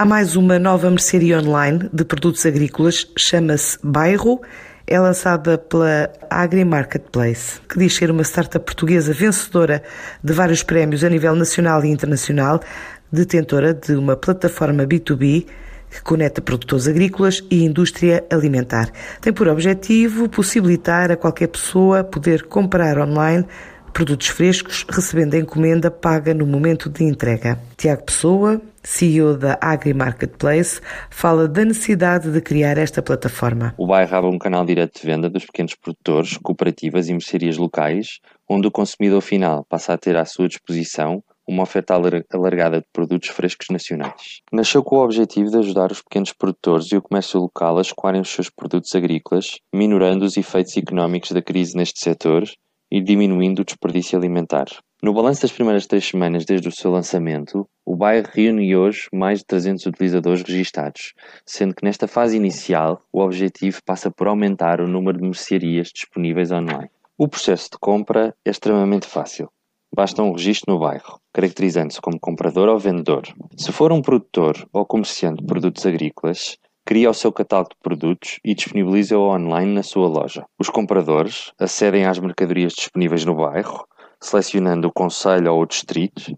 Há mais uma nova mercearia online de produtos agrícolas, chama-se Bairro. É lançada pela Agri Marketplace, que diz ser uma startup portuguesa vencedora de vários prémios a nível nacional e internacional, detentora de uma plataforma B2B que conecta produtores agrícolas e indústria alimentar. Tem por objetivo possibilitar a qualquer pessoa poder comprar online produtos frescos, recebendo a encomenda paga no momento de entrega. Tiago Pessoa, CEO da Agri Marketplace, fala da necessidade de criar esta plataforma. O bairro abre um canal direto de venda dos pequenos produtores, cooperativas e mercearias locais, onde o consumidor final passa a ter à sua disposição uma oferta alargada de produtos frescos nacionais. Nasceu com o objetivo de ajudar os pequenos produtores e o comércio local a escoarem os seus produtos agrícolas, minorando os efeitos económicos da crise neste setor e diminuindo o desperdício alimentar. No balanço das primeiras três semanas desde o seu lançamento, o bairro reúne hoje mais de 300 utilizadores registados, sendo que nesta fase inicial o objetivo passa por aumentar o número de mercearias disponíveis online. O processo de compra é extremamente fácil. Basta um registro no bairro, caracterizando-se como comprador ou vendedor. Se for um produtor ou comerciante de produtos agrícolas, cria o seu catálogo de produtos e disponibiliza-o online na sua loja. Os compradores acedem às mercadorias disponíveis no bairro, selecionando o conselho ou o distrito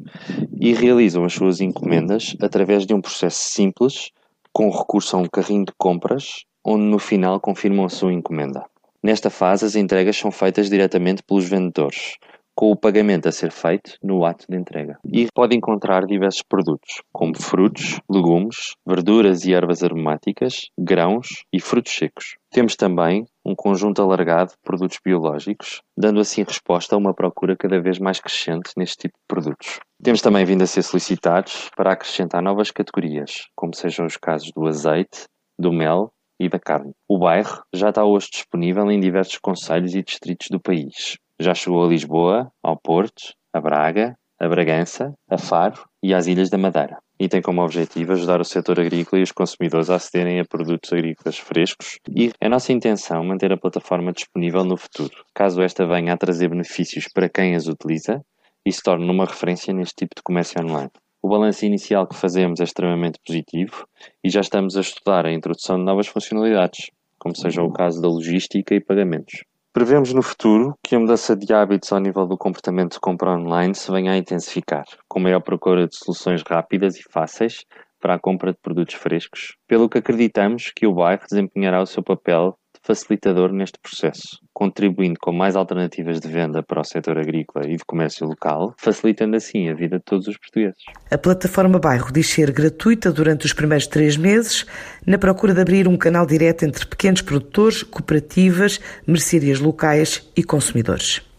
e realizam as suas encomendas através de um processo simples, com recurso a um carrinho de compras, onde no final confirmam a sua encomenda. Nesta fase, as entregas são feitas diretamente pelos vendedores, com o pagamento a ser feito no ato de entrega. E pode encontrar diversos produtos, como frutos, legumes, verduras e ervas aromáticas, grãos e frutos secos. Temos também um conjunto alargado de produtos biológicos, dando assim resposta a uma procura cada vez mais crescente neste tipo de produtos. Temos também vindo a ser solicitados para acrescentar novas categorias, como sejam os casos do azeite, do mel e da carne. O bairro já está hoje disponível em diversos conselhos e distritos do país. Já chegou a Lisboa, ao Porto, a Braga, a Bragança, a Faro e às Ilhas da Madeira. E tem como objetivo ajudar o setor agrícola e os consumidores a acederem a produtos agrícolas frescos e é nossa intenção manter a plataforma disponível no futuro, caso esta venha a trazer benefícios para quem as utiliza e se torne uma referência neste tipo de comércio online. O balanço inicial que fazemos é extremamente positivo e já estamos a estudar a introdução de novas funcionalidades, como seja o caso da logística e pagamentos. Prevemos no futuro que a mudança de hábitos ao nível do comportamento de compra online se venha a intensificar, com maior procura de soluções rápidas e fáceis para a compra de produtos frescos, pelo que acreditamos que o bairro desempenhará o seu papel facilitador neste processo, contribuindo com mais alternativas de venda para o setor agrícola e de comércio local, facilitando assim a vida de todos os portugueses. A plataforma Bairro diz ser gratuita durante os primeiros três meses, na procura de abrir um canal direto entre pequenos produtores, cooperativas, mercearias locais e consumidores.